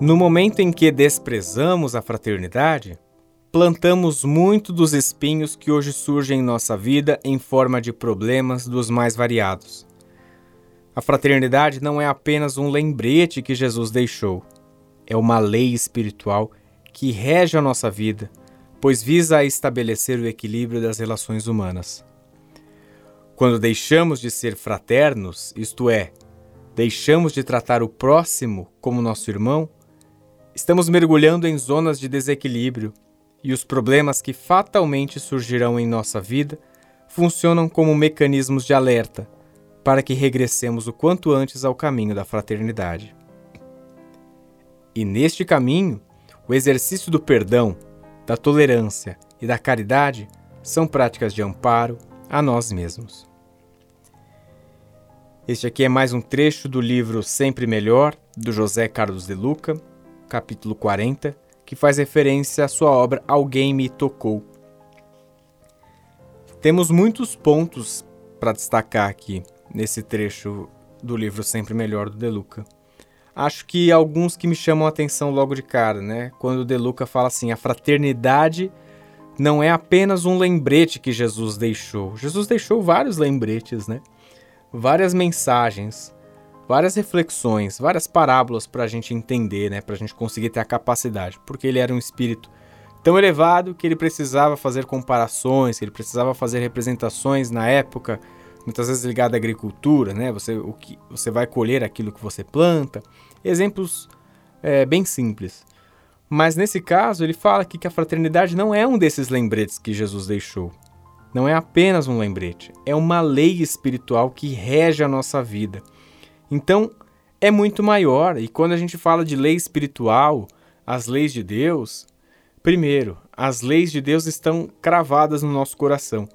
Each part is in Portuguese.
No momento em que desprezamos a fraternidade, plantamos muito dos espinhos que hoje surgem em nossa vida em forma de problemas dos mais variados. A fraternidade não é apenas um lembrete que Jesus deixou, é uma lei espiritual que rege a nossa vida, pois visa estabelecer o equilíbrio das relações humanas. Quando deixamos de ser fraternos, isto é, deixamos de tratar o próximo como nosso irmão, estamos mergulhando em zonas de desequilíbrio e os problemas que fatalmente surgirão em nossa vida funcionam como mecanismos de alerta para que regressemos o quanto antes ao caminho da fraternidade. E neste caminho, o exercício do perdão, da tolerância e da caridade são práticas de amparo a nós mesmos. Este aqui é mais um trecho do livro Sempre Melhor, do José Carlos de Luca, capítulo 40 que faz referência à sua obra Alguém Me Tocou. Temos muitos pontos para destacar aqui nesse trecho do livro Sempre Melhor do De Luca. Acho que alguns que me chamam a atenção logo de cara, né? Quando o De Luca fala assim: a fraternidade não é apenas um lembrete que Jesus deixou. Jesus deixou vários lembretes, né? Várias mensagens várias reflexões, várias parábolas para a gente entender, né, para a gente conseguir ter a capacidade, porque ele era um espírito tão elevado que ele precisava fazer comparações, que ele precisava fazer representações na época, muitas vezes ligada à agricultura, né? Você, o que, você vai colher aquilo que você planta. Exemplos é, bem simples. Mas nesse caso, ele fala aqui que a fraternidade não é um desses lembretes que Jesus deixou. Não é apenas um lembrete, é uma lei espiritual que rege a nossa vida. Então, é muito maior. E quando a gente fala de lei espiritual, as leis de Deus, primeiro, as leis de Deus estão cravadas no nosso coração.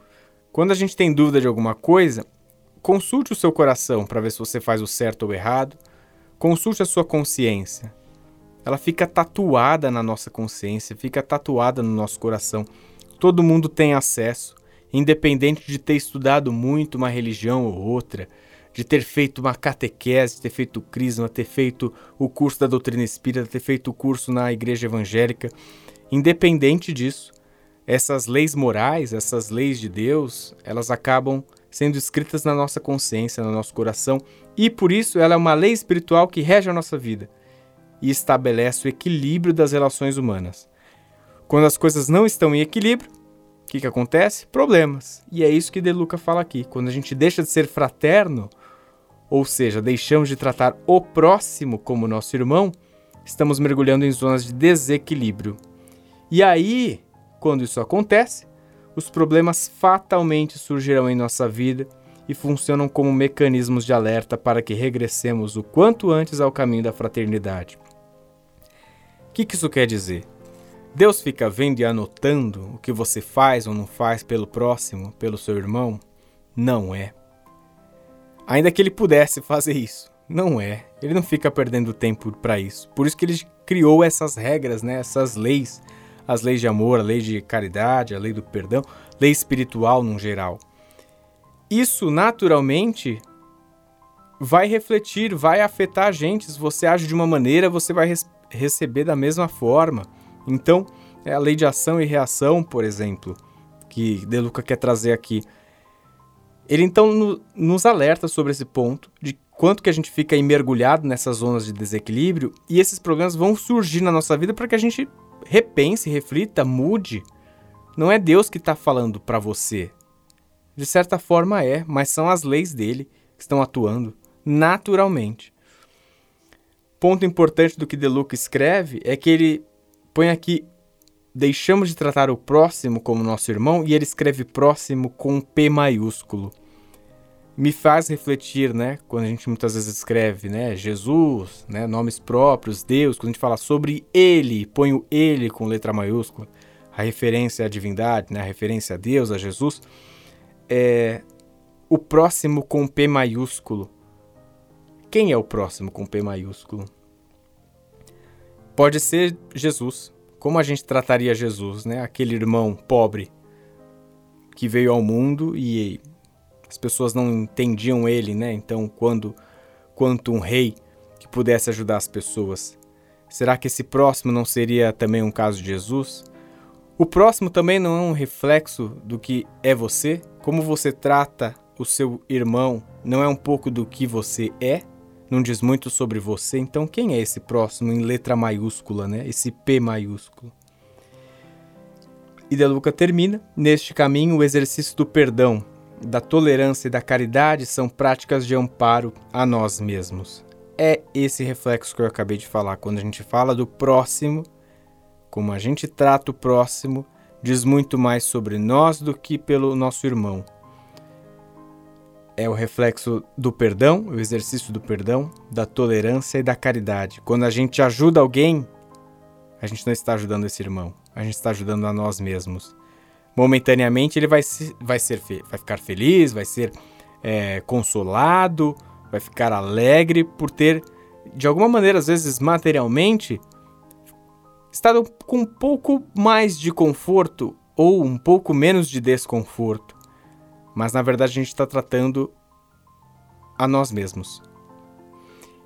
Quando a gente tem dúvida de alguma coisa, consulte o seu coração para ver se você faz o certo ou errado. Consulte a sua consciência. Ela fica tatuada na nossa consciência, fica tatuada no nosso coração. Todo mundo tem acesso, independente de ter estudado muito uma religião ou outra, de ter feito uma catequese, ter feito o crisma, ter feito o curso da doutrina espírita, ter feito o curso na igreja evangélica. Independente disso, essas leis morais, essas leis de Deus, elas acabam sendo escritas na nossa consciência, no nosso coração, e por isso ela é uma lei espiritual que rege a nossa vida e estabelece o equilíbrio das relações humanas. Quando as coisas não estão em equilíbrio, o que, que acontece? Problemas. E é isso que De Luca fala aqui. Quando a gente deixa de ser fraterno, ou seja, deixamos de tratar o próximo como nosso irmão, estamos mergulhando em zonas de desequilíbrio. E aí, quando isso acontece, os problemas fatalmente surgirão em nossa vida e funcionam como mecanismos de alerta para que regressemos o quanto antes ao caminho da fraternidade. O que, isso quer dizer? Deus fica vendo e anotando o que você faz ou não faz pelo próximo, pelo seu irmão? Não é. Ainda que ele pudesse fazer isso. Não é. Ele não fica perdendo tempo para isso. Por isso que ele criou essas regras, né? essas leis. As leis de amor, a lei de caridade, a lei do perdão, lei espiritual no geral. Isso naturalmente vai refletir, vai afetar a gente. Se você age de uma maneira, você vai receber da mesma forma. Então, é a lei de ação e reação, por exemplo, que De Luca quer trazer aqui. Ele então no, nos alerta sobre esse ponto de quanto que a gente fica mergulhado nessas zonas de desequilíbrio e esses problemas vão surgir na nossa vida para que a gente repense, reflita, mude. Não é Deus que está falando para você. De certa forma é, mas são as leis dele que estão atuando naturalmente. Ponto importante do que De Luca escreve é que ele põe aqui deixamos de tratar o próximo como nosso irmão e ele escreve próximo com P maiúsculo. Me faz refletir, né, quando a gente muitas vezes escreve, né, Jesus, né, nomes próprios, Deus, quando a gente fala sobre ele, põe o ele com letra maiúscula, a referência à divindade, né, a referência a Deus, a Jesus, é o próximo com P maiúsculo. Quem é o próximo com P maiúsculo? Pode ser Jesus, como a gente trataria Jesus, né? Aquele irmão pobre que veio ao mundo e as pessoas não entendiam ele, né? Então, quando quanto um rei que pudesse ajudar as pessoas, Será que esse próximo não seria também um caso de Jesus? O próximo também não é um reflexo do que é você? Como você trata o seu irmão não é um pouco do que você é? Não diz muito sobre você? Então, quem é esse próximo em letra maiúscula, né? Esse P maiúsculo. E De Luca termina: Neste caminho, o exercício do perdão, da tolerância e da caridade são práticas de amparo a nós mesmos. É esse reflexo que eu acabei de falar. Quando a gente fala do próximo, como a gente trata o próximo diz muito mais sobre nós do que pelo nosso irmão. É o reflexo do perdão, o exercício do perdão, da tolerância e da caridade. Quando a gente ajuda alguém, a gente não está ajudando esse irmão, a gente está ajudando a nós mesmos. Momentaneamente ele vai, se, vai, ser, vai ficar feliz, vai ser é, consolado, vai ficar alegre por ter, de alguma maneira, às vezes materialmente, estado com um pouco mais de conforto ou um pouco menos de desconforto. Mas na verdade a gente está tratando a nós mesmos.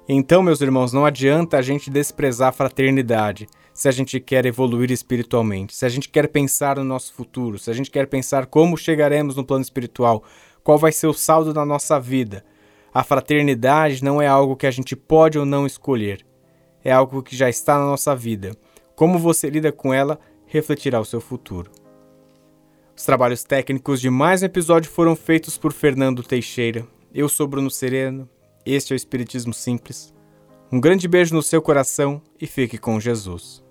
Então, meus irmãos, não adianta a gente desprezar a fraternidade se a gente quer evoluir espiritualmente, se a gente quer pensar no nosso futuro, se a gente quer pensar como chegaremos no plano espiritual, qual vai ser o saldo da nossa vida. A fraternidade não é algo que a gente pode ou não escolher, é algo que já está na nossa vida. Como você lida com ela refletirá o seu futuro. Os trabalhos técnicos de mais um episódio foram feitos por Fernando Teixeira. Eu sou Bruno Sereno, este é o Espiritismo Simples. Um grande beijo no seu coração e fique com Jesus.